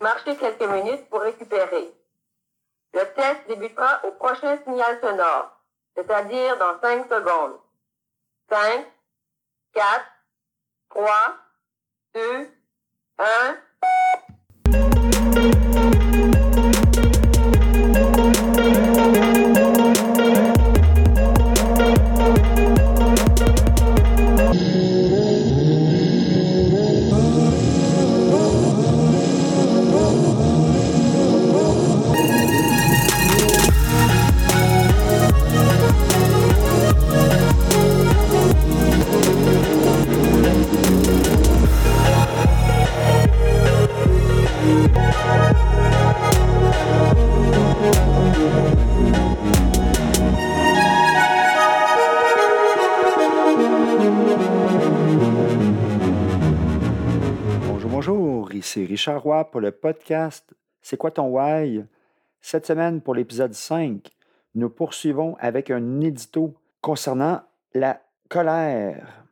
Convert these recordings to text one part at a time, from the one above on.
Marchez quelques minutes pour récupérer. Le test débutera au prochain signal sonore, c'est-à-dire dans 5 secondes. 5, 4, 3, 2, 1. C'est Richard Roy pour le podcast C'est quoi ton why? Cette semaine, pour l'épisode 5, nous poursuivons avec un édito concernant la colère.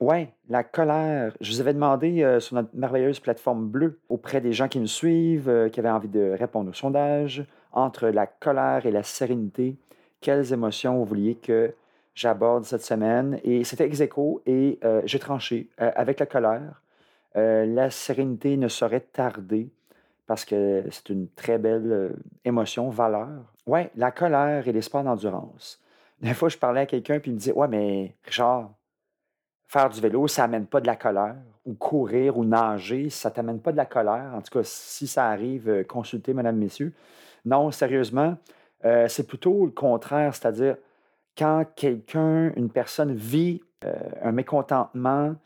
Ouais, la colère. Je vous avais demandé euh, sur notre merveilleuse plateforme bleue, auprès des gens qui nous suivent, euh, qui avaient envie de répondre au sondage, entre la colère et la sérénité, quelles émotions vous vouliez que j'aborde cette semaine? Et c'était ex et euh, j'ai tranché avec la colère. Euh, la sérénité ne saurait tarder parce que c'est une très belle euh, émotion, valeur. Oui, la colère et les sports d'endurance. Des fois, je parlais à quelqu'un et il me disait Ouais, mais Richard, faire du vélo, ça n'amène pas de la colère. Ou courir ou nager, ça ne t'amène pas de la colère. En tout cas, si ça arrive, euh, consultez, mesdames, messieurs. Non, sérieusement, c'est plutôt le contraire, c'est-à-dire quand quelqu'un, une personne vit un mécontentement,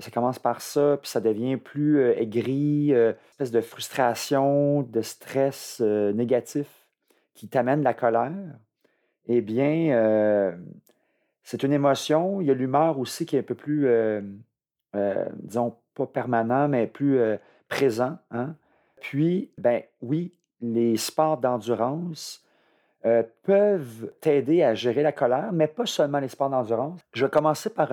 ça commence par ça, puis ça devient plus euh, aigri, euh, espèce de frustration, de stress euh, négatif qui t'amène la colère. Eh bien, c'est une émotion. Il y a l'humeur aussi qui est un peu plus, disons, pas permanent, mais plus présent. Hein. Puis, ben oui, les sports d'endurance peuvent t'aider à gérer la colère, mais pas seulement les sports d'endurance. Je vais commencer par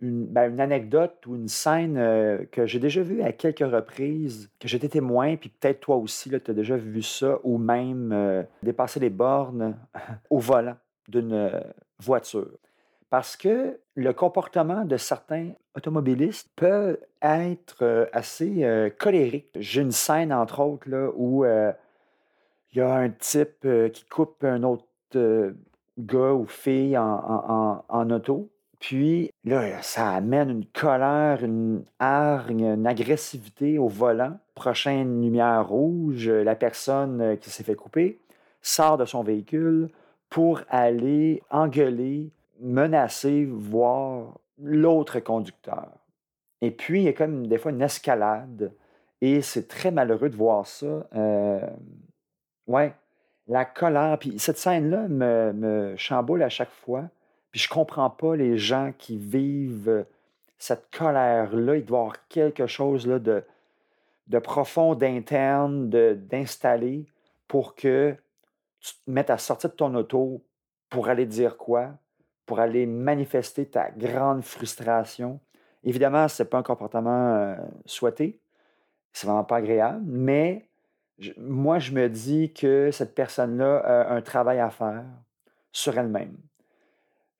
ben, une, anecdote ou une scène euh, que j'ai déjà vue à quelques reprises, que j'étais témoin, puis peut-être toi aussi, tu as déjà vu ça, ou même euh, dépasser les bornes au volant d'une euh, voiture. Parce que le comportement de certains automobilistes peut être assez colérique. J'ai une scène, entre autres, là, où il y a un type qui coupe un autre gars ou fille en auto puis là, ça amène une colère, une hargne, une agressivité au volant. Prochaine lumière rouge, la personne qui s'est fait couper sort de son véhicule pour aller engueuler, menacer, voir l'autre conducteur. Et puis, il y a comme des fois une escalade. Et c'est très malheureux de voir ça. Euh, ouais, la colère. Puis cette scène-là me chamboule à chaque fois puis je comprends pas les gens qui vivent cette colère-là. Il doit y avoir quelque chose là, de, de profond, d'interne, d'installer pour que tu te mettes à sortir de ton auto pour aller dire quoi? Pour aller manifester ta grande frustration. Évidemment, ce n'est pas un comportement euh, souhaité. C'est vraiment pas agréable, mais moi, je me dis que cette personne-là a un travail à faire sur elle-même.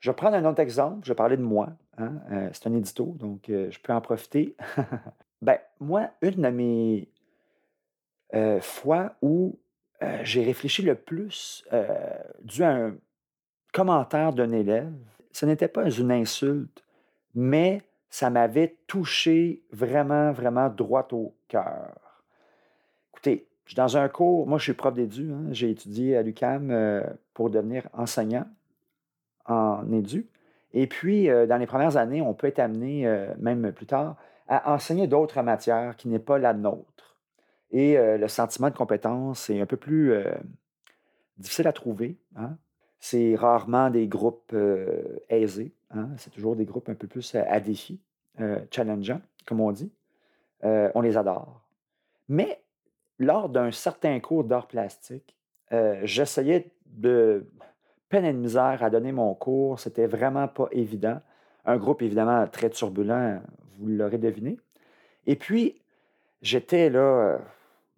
Je vais prendre un autre exemple. Je vais parler de moi. Hein, euh, c'est un édito, donc euh, je peux en profiter. ben, moi, une de mes euh, fois où j'ai réfléchi le plus dû à un commentaire d'un élève, ce n'était pas une insulte, mais ça m'avait touché vraiment, vraiment droit au cœur. Écoutez, je dans un cours, moi je suis prof d'édu, hein, j'ai étudié à l'UCAM pour devenir enseignant en édu. Et puis, euh, dans les premières années, on peut être amené, euh, même plus tard, à enseigner d'autres matières qui n'est pas la nôtre. Et euh, le sentiment de compétence est un peu plus difficile à trouver. Hein. C'est rarement des groupes aisés. Hein. C'est toujours des groupes un peu plus à défi, challengeants, comme on dit. on les adore. Mais lors d'un certain cours d'art plastique, j'essayais de peine et de misère à donner mon cours. C'était vraiment pas évident. Un groupe, évidemment, très turbulent, vous l'aurez deviné. Et puis, j'étais là,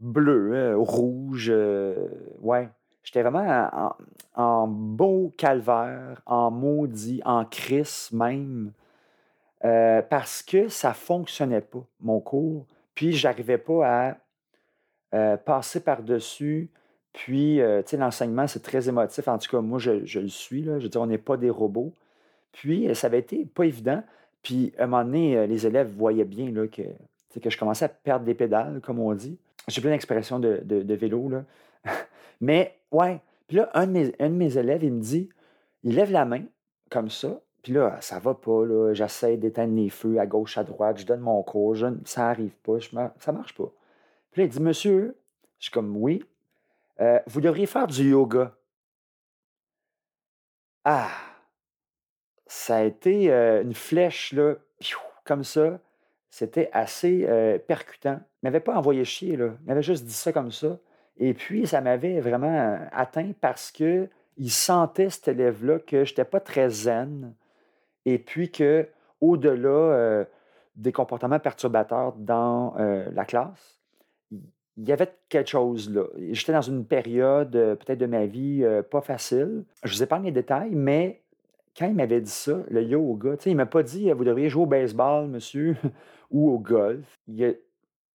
bleu, euh, rouge. euh, ouais. J'étais vraiment en, beau calvaire, en maudit, en crise même, euh, parce que ça fonctionnait pas, mon cours. Puis, j'arrivais pas à passer par-dessus. Puis, euh, tu sais, l'enseignement, c'est très émotif. En tout cas, moi, je, je le suis. Là. Je veux dire, on n'est pas des robots. Puis, euh, ça avait été pas évident. Puis, à un moment donné, euh, les élèves voyaient bien là, que, que je commençais à perdre des pédales, comme on dit. J'ai plein d'expressions de, de, de vélo, là. Mais, ouais. Puis là, un de, mes, un de mes élèves, il me dit, il lève la main, comme ça. Puis là, ça va pas, là. J'essaie d'éteindre les feux à gauche, à droite. Je donne mon cours. je- ça arrive pas. je ça marche pas. Puis là, il dit, monsieur, je suis comme, oui, euh, vous devriez faire du yoga. Ah, ça a été euh, une flèche, là, comme ça. C'était assez euh, percutant. Il m'avait pas envoyé chier, là. Il m'avait juste dit ça comme ça. Et puis, ça m'avait vraiment atteint parce que il sentait, cet élève-là, que je n'étais pas très zen. Et puis que, au-delà des comportements perturbateurs dans la classe, il y avait quelque chose là. J'étais dans une période, euh, peut-être de ma vie, euh, pas facile. Je vous épargne les détails, mais quand il m'avait dit ça, le yoga, il m'a pas dit, vous devriez jouer au baseball, monsieur, ou au golf. Il a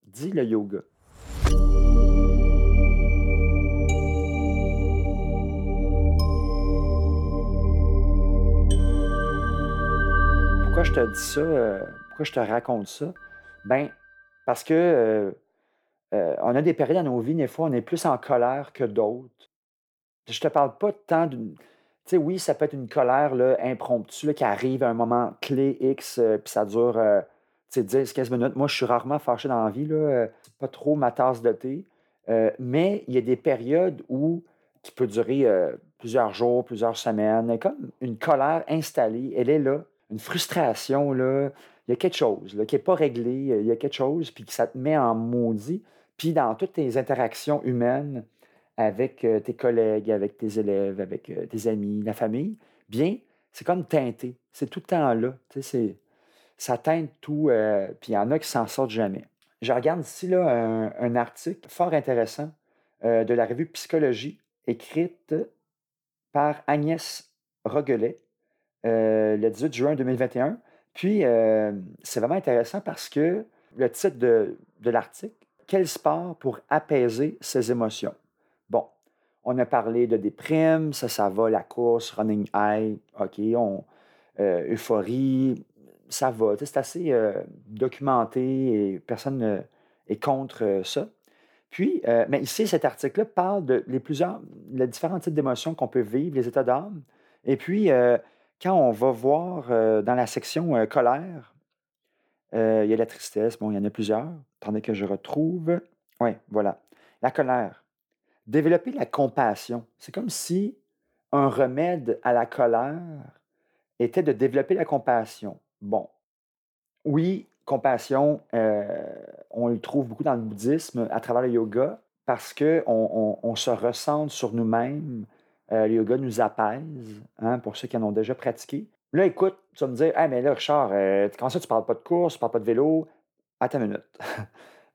dit le yoga. Pourquoi je te dis ça? euh, pourquoi je te raconte ça? Ben, parce que euh, euh, on a des périodes dans nos vies, des fois, on est plus en colère que d'autres. Je te parle pas tant d'une. Tu sais, oui, ça peut être une colère là, impromptue là, qui arrive à un moment clé X, euh, puis ça dure euh, tu sais, 10-15 minutes. Moi, je suis rarement fâché dans la vie. Là, euh, pas trop ma tasse de thé. Mais il y a des périodes où qui peut durer plusieurs jours, plusieurs semaines, comme une colère installée. Elle est là, une frustration là. Il y a quelque chose là, qui n'est pas réglé. Il y a quelque chose puis que ça te met en maudit. Puis dans toutes tes interactions humaines avec euh, tes collègues, avec tes élèves, avec euh, tes amis, la famille, bien, c'est comme teinté. C'est tout le temps là. Ça teinte tout. euh, puis il y en a qui s'en sortent jamais. Je regarde ici là, un, article fort intéressant de la revue Psychologie, écrite par Agnès Roguelet le 18 juin 2021. Puis, c'est vraiment intéressant parce que le titre de l'article, Quel sport pour apaiser ses émotions? Bon, on a parlé de déprime, ça, ça va, la course, running high, OK, on, euh, euphorie, ça va. C'est assez euh, documenté et personne euh, est contre euh, ça. Puis, mais ici, cet article-là parle de plusieurs, les différents types d'émotions qu'on peut vivre, les états d'âme. Et puis, quand on va voir dans la section colère, euh, il y a la tristesse, bon, il y en a plusieurs. Attendez que je retrouve. Oui, voilà. La colère. Développer la compassion. C'est comme si un remède à la colère était de développer la compassion. Bon, oui, compassion, euh, on le trouve beaucoup dans le bouddhisme à travers le yoga parce qu'on on, se ressente sur nous-mêmes. Euh, le yoga nous apaise, hein, pour ceux qui en ont déjà pratiqué. Là, écoute, tu vas me dire, hey, mais là, Richard, euh, comment ça, tu parles pas de course, tu parles pas de vélo? Attends une minute.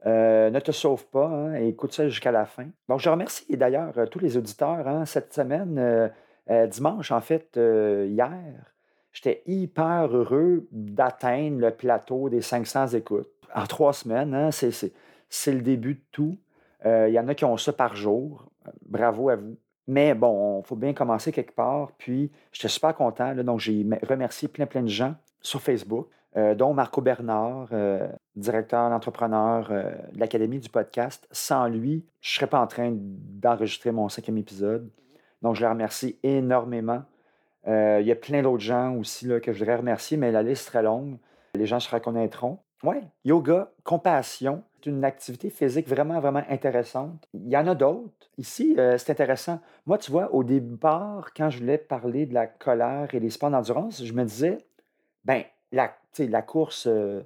Euh, ne te sauve pas, hein, écoute ça jusqu'à la fin. Donc, je remercie d'ailleurs euh, tous les auditeurs hein, cette semaine, euh, dimanche, en fait, hier. J'étais hyper heureux d'atteindre le plateau des 500 écoutes. En trois semaines, hein, c'est, le début de tout. Il y en a qui ont ça par jour. Bravo à vous. Mais bon, il faut bien commencer quelque part. Puis, j'étais super content. donc, j'ai me- remercié plein, plein de gens sur Facebook, euh, dont Marco Bernard, euh, directeur, l'entrepreneur euh, de l'Académie du podcast. Sans lui, je ne serais pas en train d'enregistrer mon cinquième épisode. Donc, je le remercie énormément. Il y a plein d'autres gens aussi là, que je voudrais remercier, mais la liste est très longue. Les gens se reconnaîtront. Ouais, yoga, compassion, c'est une activité physique vraiment, vraiment intéressante. Il y en a d'autres. Ici, euh, c'est intéressant. Moi, tu vois, au départ, quand je voulais parler de la colère et des sports d'endurance, je me disais, ben, la, course, euh,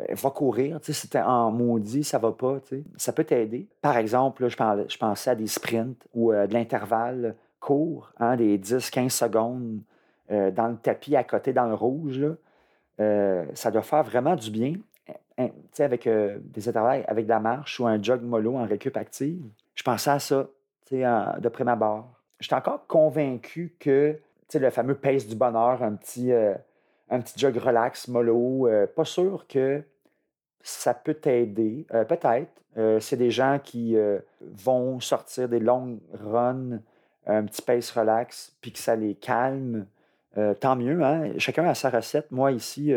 euh, va courir, sais, c'était en maudit, ça va pas. Ça peut t'aider. Par exemple, là, je, pensais à des sprints ou de l'intervalle court, hein, des 10-15 secondes dans le tapis à côté, dans le rouge, ça doit faire vraiment du bien. Avec euh, des intervalles avec de la marche ou un jog mollo en récup active. Je pensais à ça, en- de prime abord. J'étais encore convaincu que, le fameux pace du bonheur, un petit, euh, un petit jog relax, mollo, euh, pas sûr que ça peut t'aider. Euh, Peut-être. C'est des gens qui vont sortir des longues runs, un petit pace relax, puis que ça les calme. Tant mieux, hein? Chacun a sa recette. Moi, ici,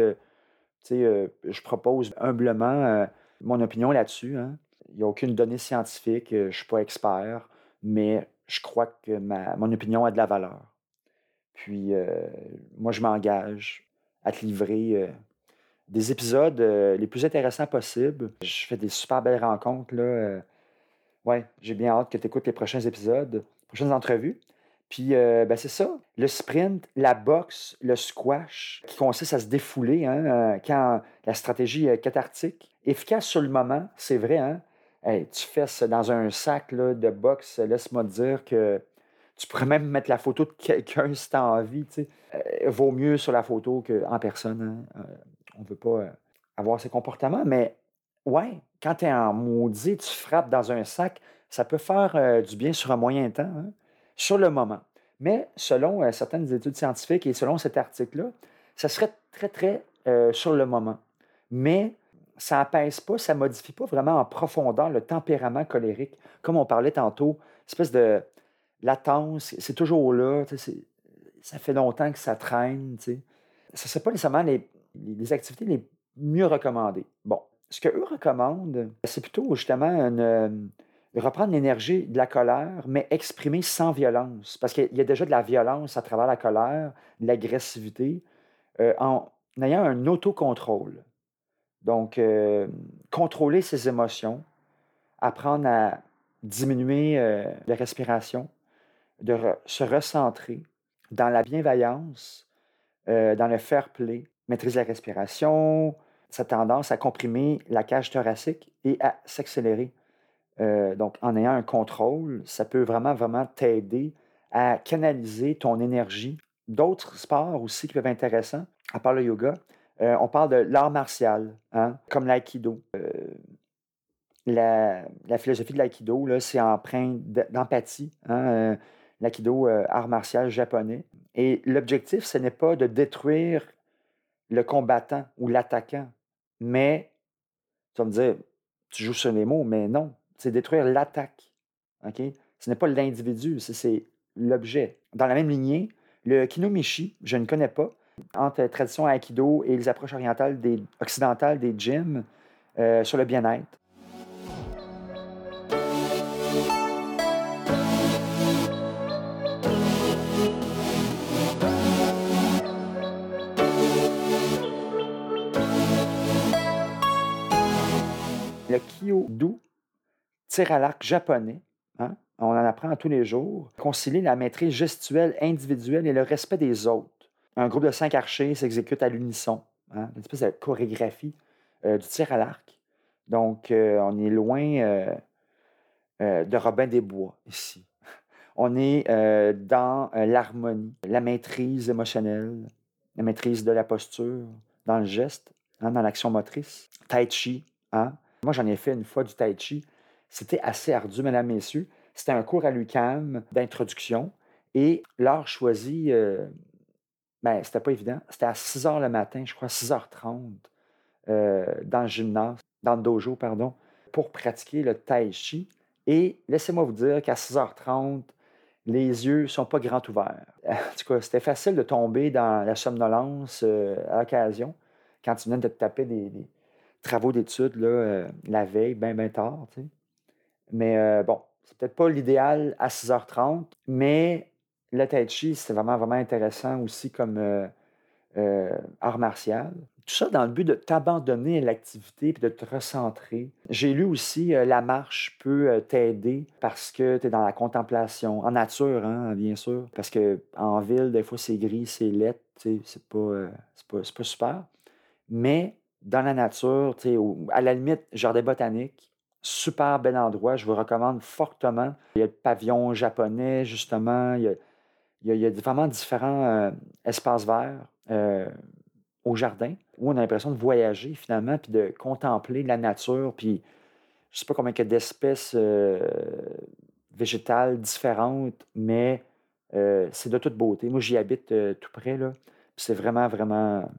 euh, je propose humblement euh, mon opinion là-dessus. hein. Il n'y a aucune donnée scientifique. euh, je ne suis pas expert, mais je crois que ma, mon opinion a de la valeur. Puis, euh, moi, je m'engage à te livrer des épisodes les plus intéressants possibles. Je fais des super belles rencontres. Là, ouais, j'ai bien hâte que tu écoutes les prochains épisodes, prochaines entrevues. Puis, euh, ben, c'est ça. Le sprint, la boxe, le squash, qui consiste à se défouler hein, euh, quand la stratégie est cathartique. Efficace sur le moment, c'est vrai. Hein? Hey, tu ça dans un sac de boxe, laisse-moi dire que tu pourrais même mettre la photo de quelqu'un si tu as envie. Euh, vaut mieux sur la photo qu'en personne. hein. Euh, on ne veut pas avoir ces comportements, mais ouais, quand tu es en maudit, tu frappes dans un sac, ça peut faire du bien sur un moyen temps, hein, sur le moment. Mais selon euh, certaines études scientifiques et selon cet article-là, ça serait très, très euh, sur le moment. Mais ça n'apaise pas, ça ne modifie pas vraiment en profondeur le tempérament colérique. Comme on parlait tantôt, espèce de latence, c'est toujours là, ça fait longtemps que ça traîne. Ce ne serait pas nécessairement les, les activités les mieux recommandées. Bon, ce qu'eux recommandent, c'est plutôt justement une, reprendre l'énergie de la colère, mais exprimée sans violence. Parce qu'il y a déjà de la violence à travers la colère, de l'agressivité, euh, en ayant un autocontrôle. Donc, euh, contrôler ses émotions, apprendre à diminuer euh, la respiration, de se recentrer dans la bienveillance, dans le fair play, maîtriser la respiration, sa tendance à comprimer la cage thoracique et à s'accélérer. Euh, donc, en ayant un contrôle, ça peut vraiment, vraiment t'aider à canaliser ton énergie. D'autres sports aussi qui peuvent être intéressants, à part le yoga, euh, on parle de l'art martial, hein, comme l'aïkido. Euh, la, philosophie de l'aïkido, c'est empreint d- d'empathie. Hein, l'aïkido, art martial japonais. Et l'objectif, ce n'est pas de détruire le combattant ou l'attaquant, mais, tu vas me dire, tu joues sur les mots, mais non, c'est détruire l'attaque. Ce n'est pas l'individu, c'est- l'objet. Dans la même lignée, le kinomichi, je ne connais pas, entre tradition aïkido et les approches orientales des, occidentales des gyms euh, sur le bien-être. Le tir à l'arc japonais, hein, on en apprend tous les jours, concilier la maîtrise gestuelle individuelle et le respect des autres. Un groupe de cinq archers s'exécute à l'unisson, hein, une espèce de chorégraphie euh, du tir à l'arc. Donc, euh, on est loin euh, de Robin des Bois ici. On est dans l'harmonie, la maîtrise émotionnelle, la maîtrise de la posture, dans le geste, hein, dans l'action motrice. Tai Chi, moi, j'en ai fait une fois du tai chi. C'était assez ardu, mesdames, messieurs. C'était un cours à l'UCAM d'introduction. Et l'heure choisie, euh, ben, c'était pas évident. C'était à 6 h le matin, je crois, 6h30, euh, dans le gymnase, dans le dojo, pardon, pour pratiquer le tai chi. Et laissez-moi vous dire qu'à 6h30, les yeux sont pas grands ouverts. En tout cas, c'était facile de tomber dans la somnolence euh, à l'occasion quand tu viens de te taper des, travaux d'études euh, la veille, bien, bien tard. tu sais. Mais euh, bon, c'est peut-être pas l'idéal à 6h30, mais le Tai Chi, c'est vraiment, vraiment intéressant aussi comme euh, euh, art martial. Tout ça dans le but de t'abandonner à l'activité et de te recentrer. J'ai lu aussi euh, la marche peut t'aider parce que tu es dans la contemplation, en nature, hein, bien sûr. Parce que en ville, des fois, c'est gris, c'est laid, c'est pas, pas, pas super. Mais dans la nature, au- à la limite, jardin botanique, super bel endroit, je vous recommande fortement. Il y a le pavillon japonais, justement, il y a, vraiment différents euh, espaces verts euh, au jardin où on a l'impression de voyager finalement, puis de contempler la nature, puis je ne sais pas combien il y a d'espèces euh, végétales différentes, mais c'est de toute beauté. Moi, j'y habite tout près, là. C'est vraiment, vraiment,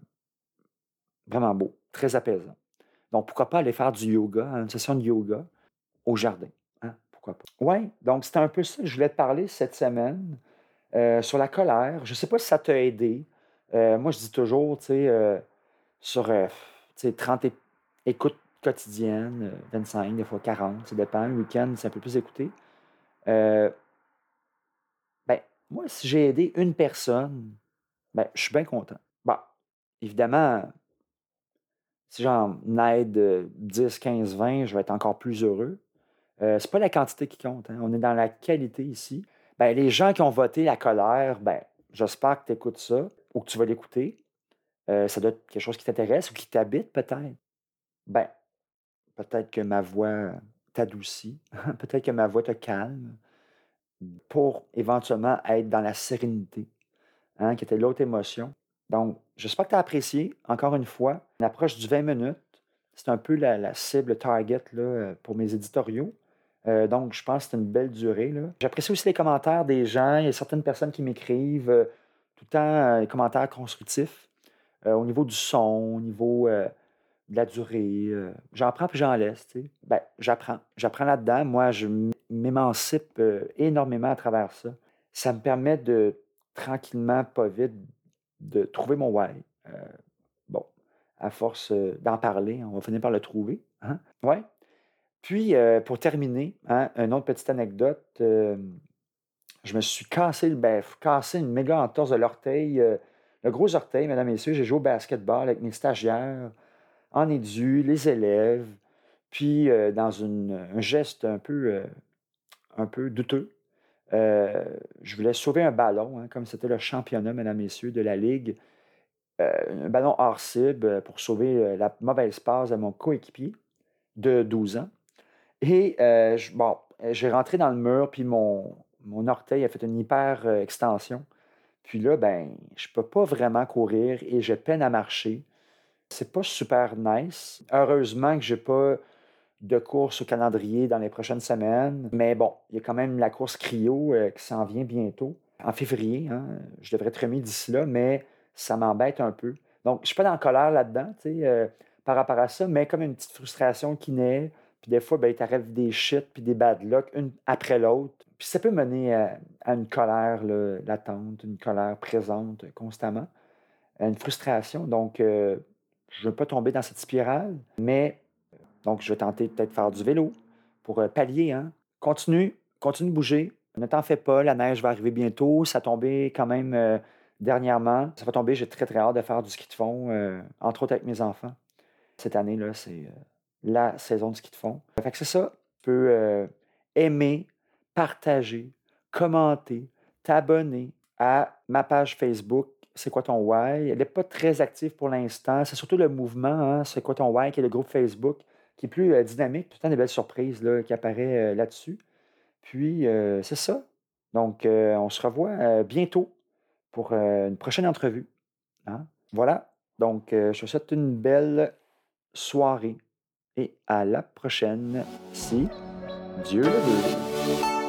vraiment beau, très apaisant. Donc, pourquoi pas aller faire du yoga, une session de yoga au jardin? hein, Pourquoi pas? Oui, donc c'était un peu ça que je voulais te parler cette semaine euh, sur la colère. Je ne sais pas si ça t'a aidé. Euh, moi, je dis toujours, tu sais, euh, sur euh, tu sais, 30 é- écoutes quotidiennes, euh, 25, des fois 40, ça dépend. Le week-end, c'est un peu plus écouté. Ben, moi, si j'ai aidé une personne, ben, je suis bien content. Bon, évidemment, si j'en aide euh, 10, 15, 20, je vais être encore plus heureux. Euh, c'est pas la quantité qui compte. hein. On est dans la qualité ici. Ben, les gens qui ont voté la colère, ben, j'espère que tu écoutes ça ou que tu vas l'écouter. Euh, ça doit être quelque chose qui t'intéresse ou qui t'habite peut-être. Ben, peut-être que ma voix t'adoucit, peut-être que ma voix te calme pour éventuellement être dans la sérénité, hein, qui était l'autre émotion. Donc, j'espère que tu as apprécié, encore une fois, l'approche du 20 minutes. C'est un peu la, cible target là, pour mes éditoriaux. Euh, donc, je pense que c'est une belle durée. J'apprécie aussi les commentaires des gens. Il y a certaines personnes qui m'écrivent euh, tout le temps euh, commentaires constructifs euh, au niveau du son, au niveau de la durée. j'en prends puis j'en laisse. tu sais. Ben, j'apprends. J'apprends là-dedans. Moi, je m'émancipe énormément à travers ça. Ça me permet de, tranquillement, pas vite, de trouver mon why. Euh, bon, à force euh, d'en parler, on va finir par le trouver. Hein? Puis, euh, pour terminer, hein, une autre petite anecdote. je me suis cassé, le- ben, cassé une méga entorse de l'orteil. le gros orteil, mesdames et messieurs. J'ai joué au basketball avec mes stagiaires, en édu, les élèves. Puis, dans un geste un peu douteux, euh, je voulais sauver un ballon, hein, comme c'était le championnat, mesdames messieurs, de la Ligue. Euh, un ballon hors cible euh, pour sauver la mauvaise passe à mon coéquipier de 12 ans. Et bon, j'ai rentré dans le mur, puis mon, mon orteil a fait une hyper euh, extension. Puis là, ben, je peux pas vraiment courir et j'ai peine à marcher. C'est pas super nice. Heureusement que j'ai pas de course au calendrier dans les prochaines semaines. Mais bon, il y a quand même la course cryo euh, qui s'en vient bientôt, en février. hein. Je devrais être remis d'ici là, mais ça m'embête un peu. Donc, je suis pas dans la colère là-dedans, euh, par rapport à ça, mais comme une petite frustration qui naît. Puis des fois, ben, tu arrives des shit puis des bad luck, une après l'autre. Puis ça peut mener à, une colère latente, une colère présente constamment, à une frustration. Donc, euh, je ne veux pas tomber dans cette spirale, mais donc je vais tenter peut-être faire du vélo pour euh, pallier. Hein. Continue, continue de bouger. Ne t'en fais pas, la neige va arriver bientôt. Ça a tombé quand même euh, dernièrement. Ça va tomber, j'ai très très hâte de faire du ski de fond, euh, entre autres avec mes enfants. Cette année, là, c'est la saison de ski de fond. Fait que c'est ça. Tu peux aimer, partager, commenter, t'abonner à ma page Facebook. C'est quoi ton why? Elle n'est pas très active pour l'instant. C'est surtout le mouvement, hein, C'est quoi ton why, qui est le groupe Facebook, qui plus euh, dynamique. Tout le temps des belles surprises là, qui apparaissent euh, là-dessus. Puis, euh, c'est ça. Donc, on se revoit bientôt pour une prochaine entrevue. hein. Voilà. Donc, je te souhaite une belle soirée et à la prochaine, si Dieu le veut.